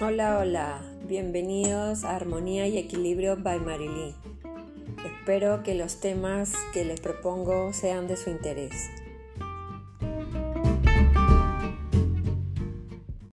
Hola, hola, bienvenidos a Armonía y Equilibrio by Marilyn. Espero que los temas que les propongo sean de su interés.